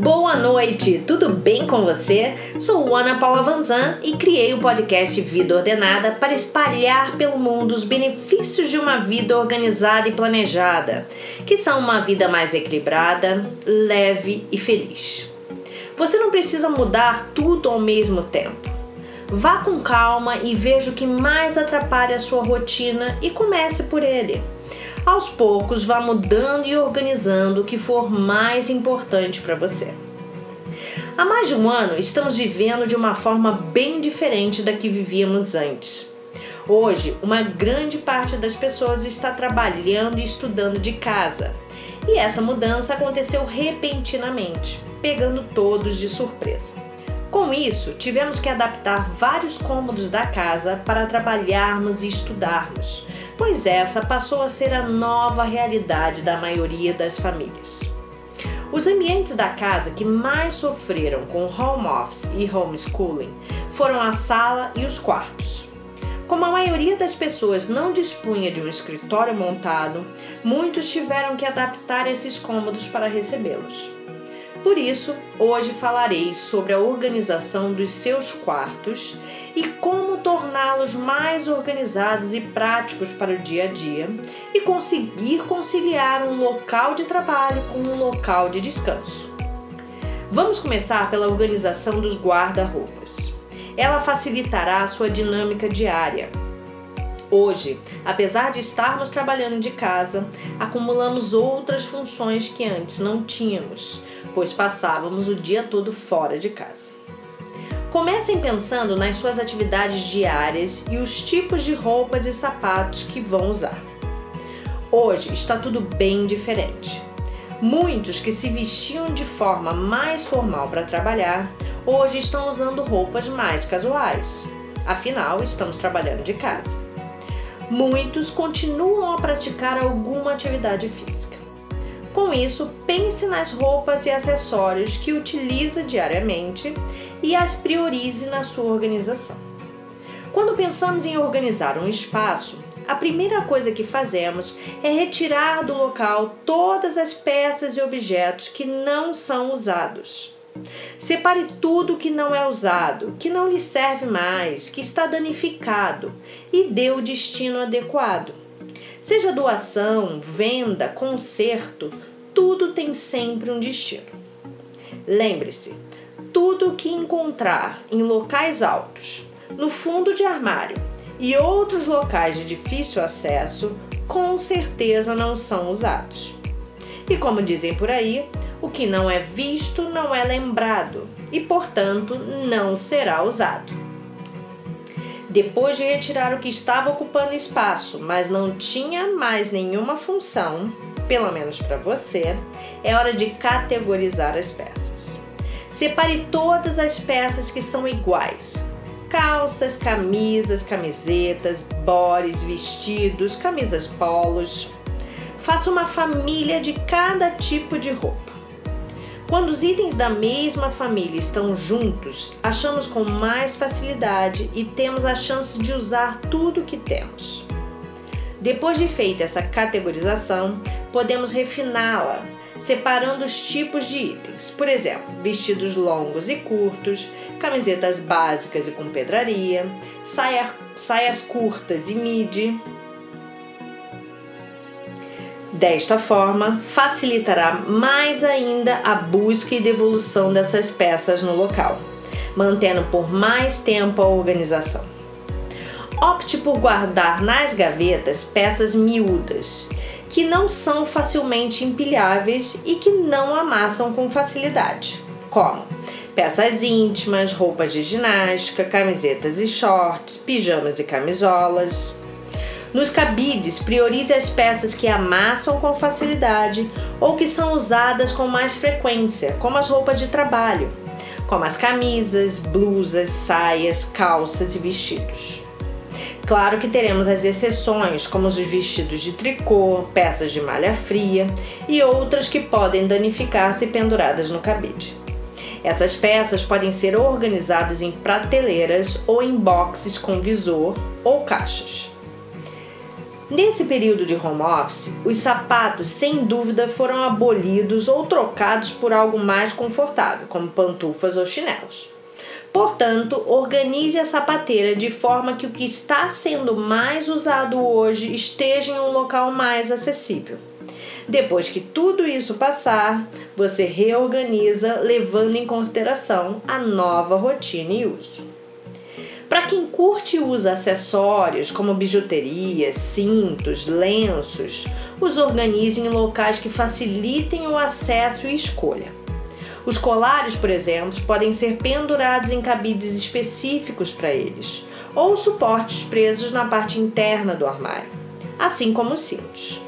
Boa noite, tudo bem com você? Sou Ana Paula Vanzan e criei o podcast Vida Ordenada para espalhar pelo mundo os benefícios de uma vida organizada e planejada, que são uma vida mais equilibrada, leve e feliz. Você não precisa mudar tudo ao mesmo tempo. Vá com calma e veja o que mais atrapalha a sua rotina e comece por ele. Aos poucos, vá mudando e organizando o que for mais importante para você. Há mais de um ano, estamos vivendo de uma forma bem diferente da que vivíamos antes. Hoje, uma grande parte das pessoas está trabalhando e estudando de casa. E essa mudança aconteceu repentinamente, pegando todos de surpresa. Com isso, tivemos que adaptar vários cômodos da casa para trabalharmos e estudarmos, pois essa passou a ser a nova realidade da maioria das famílias. Os ambientes da casa que mais sofreram com home office e homeschooling foram a sala e os quartos. Como a maioria das pessoas não dispunha de um escritório montado, muitos tiveram que adaptar esses cômodos para recebê-los. Por isso, hoje falarei sobre a organização dos seus quartos e como torná-los mais organizados e práticos para o dia a dia e conseguir conciliar um local de trabalho com um local de descanso. Vamos começar pela organização dos guarda-roupas. Ela facilitará a sua dinâmica diária. Hoje, apesar de estarmos trabalhando de casa, acumulamos outras funções que antes não tínhamos pois passávamos o dia todo fora de casa. Comecem pensando nas suas atividades diárias e os tipos de roupas e sapatos que vão usar. Hoje está tudo bem diferente. Muitos que se vestiam de forma mais formal para trabalhar, hoje estão usando roupas mais casuais. Afinal, estamos trabalhando de casa. Muitos continuam a praticar alguma atividade física. Com isso, pense nas roupas e acessórios que utiliza diariamente e as priorize na sua organização. Quando pensamos em organizar um espaço, a primeira coisa que fazemos é retirar do local todas as peças e objetos que não são usados. Separe tudo que não é usado, que não lhe serve mais, que está danificado e dê o destino adequado. Seja doação, venda, conserto, tudo tem sempre um destino. Lembre-se, tudo que encontrar em locais altos, no fundo de armário e outros locais de difícil acesso, com certeza não são usados. E como dizem por aí, o que não é visto não é lembrado e, portanto, não será usado. Depois de retirar o que estava ocupando espaço, mas não tinha mais nenhuma função, pelo menos para você, é hora de categorizar as peças. Separe todas as peças que são iguais: calças, camisas, camisetas, bores, vestidos, camisas polos. Faça uma família de cada tipo de roupa. Quando os itens da mesma família estão juntos, achamos com mais facilidade e temos a chance de usar tudo o que temos. Depois de feita essa categorização, podemos refiná-la, separando os tipos de itens. Por exemplo, vestidos longos e curtos, camisetas básicas e com pedraria, saia, saias curtas e midi, Desta forma, facilitará mais ainda a busca e devolução dessas peças no local, mantendo por mais tempo a organização. Opte por guardar nas gavetas peças miúdas, que não são facilmente empilháveis e que não amassam com facilidade, como peças íntimas, roupas de ginástica, camisetas e shorts, pijamas e camisolas. Nos cabides, priorize as peças que amassam com facilidade ou que são usadas com mais frequência, como as roupas de trabalho, como as camisas, blusas, saias, calças e vestidos. Claro que teremos as exceções, como os vestidos de tricô, peças de malha fria e outras que podem danificar-se penduradas no cabide. Essas peças podem ser organizadas em prateleiras ou em boxes com visor ou caixas. Nesse período de home office, os sapatos sem dúvida foram abolidos ou trocados por algo mais confortável, como pantufas ou chinelos. Portanto, organize a sapateira de forma que o que está sendo mais usado hoje esteja em um local mais acessível. Depois que tudo isso passar, você reorganiza levando em consideração a nova rotina e uso. Para quem curte e usa acessórios como bijuteria, cintos, lenços, os organize em locais que facilitem o acesso e escolha. Os colares, por exemplo, podem ser pendurados em cabides específicos para eles, ou suportes presos na parte interna do armário, assim como os cintos.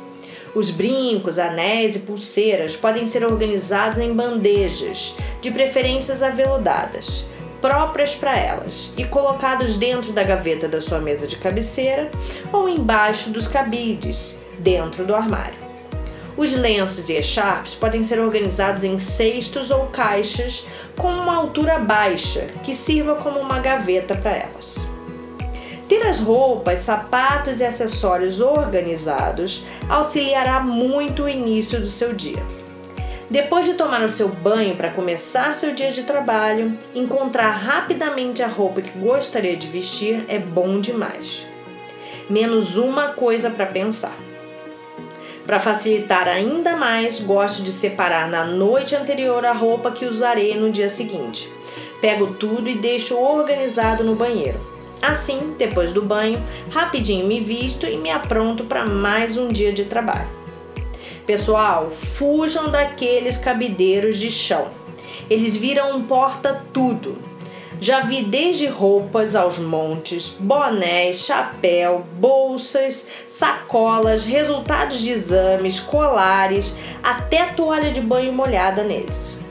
Os brincos, anéis e pulseiras podem ser organizados em bandejas, de preferências aveludadas, próprias para elas e colocados dentro da gaveta da sua mesa de cabeceira ou embaixo dos cabides, dentro do armário. Os lenços e echarpes podem ser organizados em cestos ou caixas com uma altura baixa, que sirva como uma gaveta para elas. Ter as roupas, sapatos e acessórios organizados auxiliará muito o início do seu dia. Depois de tomar o seu banho para começar seu dia de trabalho, encontrar rapidamente a roupa que gostaria de vestir é bom demais. Menos uma coisa para pensar. Para facilitar ainda mais, gosto de separar na noite anterior a roupa que usarei no dia seguinte. Pego tudo e deixo organizado no banheiro. Assim, depois do banho, rapidinho me visto e me apronto para mais um dia de trabalho. Pessoal, fujam daqueles cabideiros de chão. Eles viram um porta-tudo. Já vi desde roupas aos montes, bonés, chapéu, bolsas, sacolas, resultados de exames, colares, até toalha de banho molhada neles.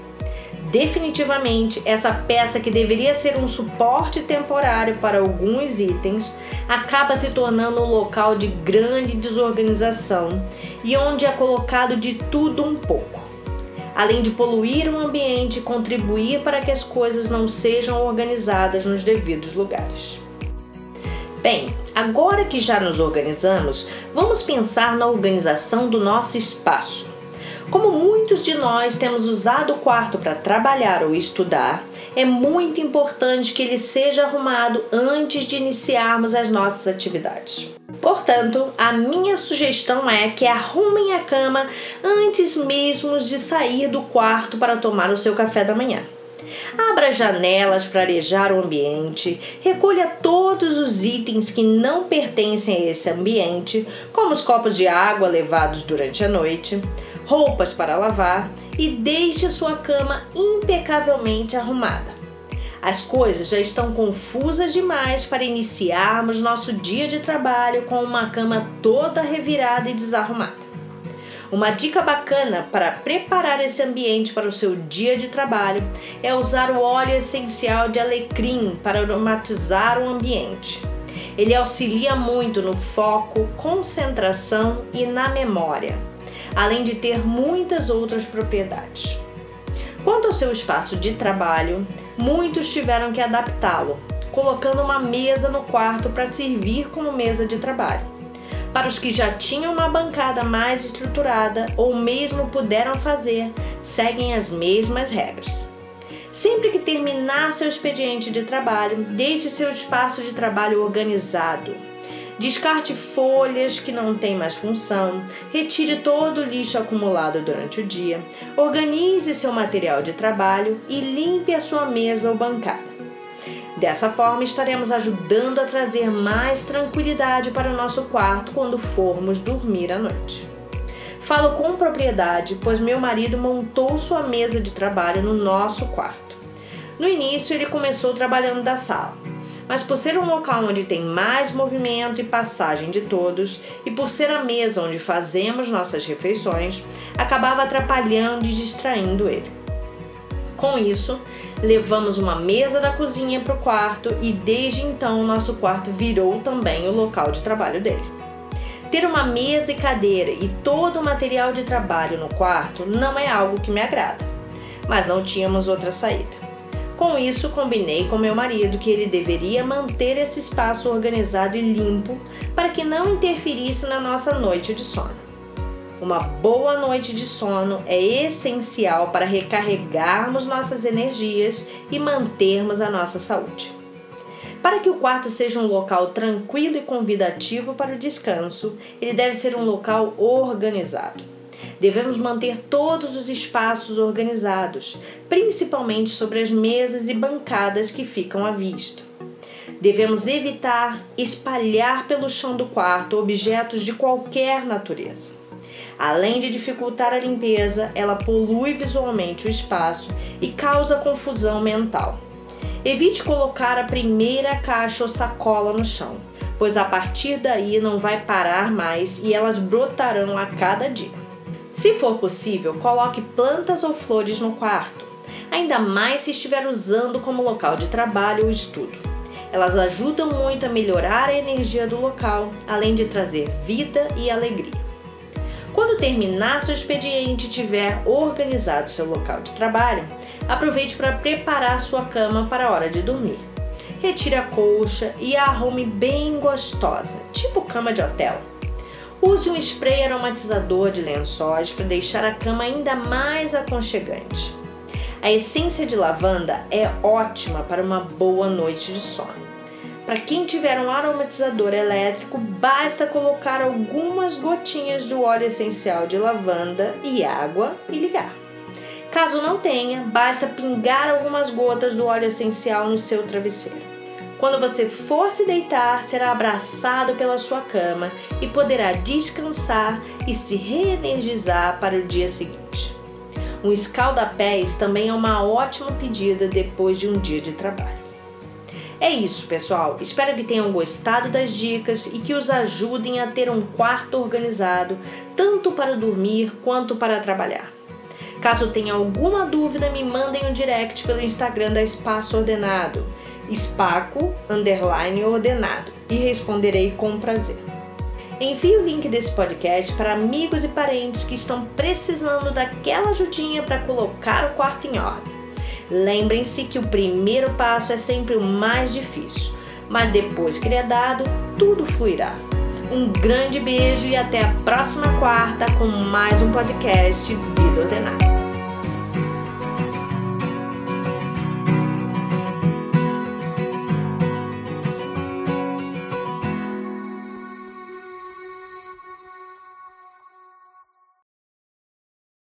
Definitivamente, essa peça que deveria ser um suporte temporário para alguns itens acaba se tornando um local de grande desorganização e onde é colocado de tudo um pouco. Além de poluir o ambiente e contribuir para que as coisas não sejam organizadas nos devidos lugares. Bem, agora que já nos organizamos, vamos pensar na organização do nosso espaço. Como muitos de nós temos usado o quarto para trabalhar ou estudar, é muito importante que ele seja arrumado antes de iniciarmos as nossas atividades. Portanto, a minha sugestão é que arrumem a cama antes mesmo de sair do quarto para tomar o seu café da manhã. Abra janelas para arejar o ambiente, recolha todos os itens que não pertencem a esse ambiente, como os copos de água levados durante a noite roupas para lavar e deixe sua cama impecavelmente arrumada. As coisas já estão confusas demais para iniciarmos nosso dia de trabalho com uma cama toda revirada e desarrumada. Uma dica bacana para preparar esse ambiente para o seu dia de trabalho é usar o óleo essencial de alecrim para aromatizar o ambiente. Ele auxilia muito no foco, concentração e na memória além de ter muitas outras propriedades. Quanto ao seu espaço de trabalho, muitos tiveram que adaptá-lo, colocando uma mesa no quarto para servir como mesa de trabalho. Para os que já tinham uma bancada mais estruturada ou mesmo puderam fazer, seguem as mesmas regras. Sempre que terminar seu expediente de trabalho, deixe seu espaço de trabalho organizado, Descarte folhas que não têm mais função, retire todo o lixo acumulado durante o dia, organize seu material de trabalho e limpe a sua mesa ou bancada. Dessa forma, estaremos ajudando a trazer mais tranquilidade para o nosso quarto quando formos dormir à noite. Falo com propriedade, pois meu marido montou sua mesa de trabalho no nosso quarto. No início, ele começou trabalhando da sala mas por ser um local onde tem mais movimento e passagem de todos, e por ser a mesa onde fazemos nossas refeições, acabava atrapalhando e distraindo ele. Com isso, levamos uma mesa da cozinha para o quarto e desde então nosso quarto virou também o local de trabalho dele. Ter uma mesa e cadeira e todo o material de trabalho no quarto não é algo que me agrada, mas não tínhamos outra saída. Com isso, combinei com meu marido que ele deveria manter esse espaço organizado e limpo para que não interferisse na nossa noite de sono. Uma boa noite de sono é essencial para recarregarmos nossas energias e mantermos a nossa saúde. Para que o quarto seja um local tranquilo e convidativo para o descanso, ele deve ser um local organizado. Devemos manter todos os espaços organizados, principalmente sobre as mesas e bancadas que ficam à vista. Devemos evitar espalhar pelo chão do quarto objetos de qualquer natureza. Além de dificultar a limpeza, ela polui visualmente o espaço e causa confusão mental. Evite colocar a primeira caixa ou sacola no chão, pois a partir daí não vai parar mais e elas brotarão a cada dia. Se for possível, coloque plantas ou flores no quarto, ainda mais se estiver usando como local de trabalho ou estudo. Elas ajudam muito a melhorar a energia do local, além de trazer vida e alegria. Quando terminar seu expediente e tiver organizado seu local de trabalho, aproveite para preparar sua cama para a hora de dormir. Retire a colcha e a arrume bem gostosa, tipo cama de hotel. Use um spray aromatizador de lençóis para deixar a cama ainda mais aconchegante. A essência de lavanda é ótima para uma boa noite de sono. Para quem tiver um aromatizador elétrico, basta colocar algumas gotinhas do óleo essencial de lavanda e água e ligar. Caso não tenha, basta pingar algumas gotas do óleo essencial no seu travesseiro. Quando você for se deitar, será abraçado pela sua cama e poderá descansar e se reenergizar para o dia seguinte. Um escalda-pés também é uma ótima pedida depois de um dia de trabalho. É isso, pessoal. Espero que tenham gostado das dicas e que os ajudem a ter um quarto organizado, tanto para dormir quanto para trabalhar. Caso tenha alguma dúvida, me mandem um direct pelo Instagram da Espaço Ordenado espaco underline ordenado e responderei com prazer. Envie o link desse podcast para amigos e parentes que estão precisando daquela ajudinha para colocar o quarto em ordem. Lembrem-se que o primeiro passo é sempre o mais difícil, mas depois que ele é dado, tudo fluirá. Um grande beijo e até a próxima quarta com mais um podcast Vida Ordenada.